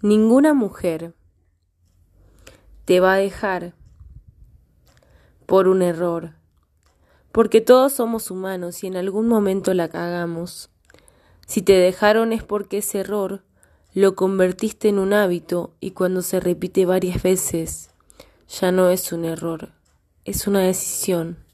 Ninguna mujer te va a dejar por un error, porque todos somos humanos y en algún momento la cagamos. Si te dejaron es porque ese error lo convertiste en un hábito y cuando se repite varias veces ya no es un error, es una decisión.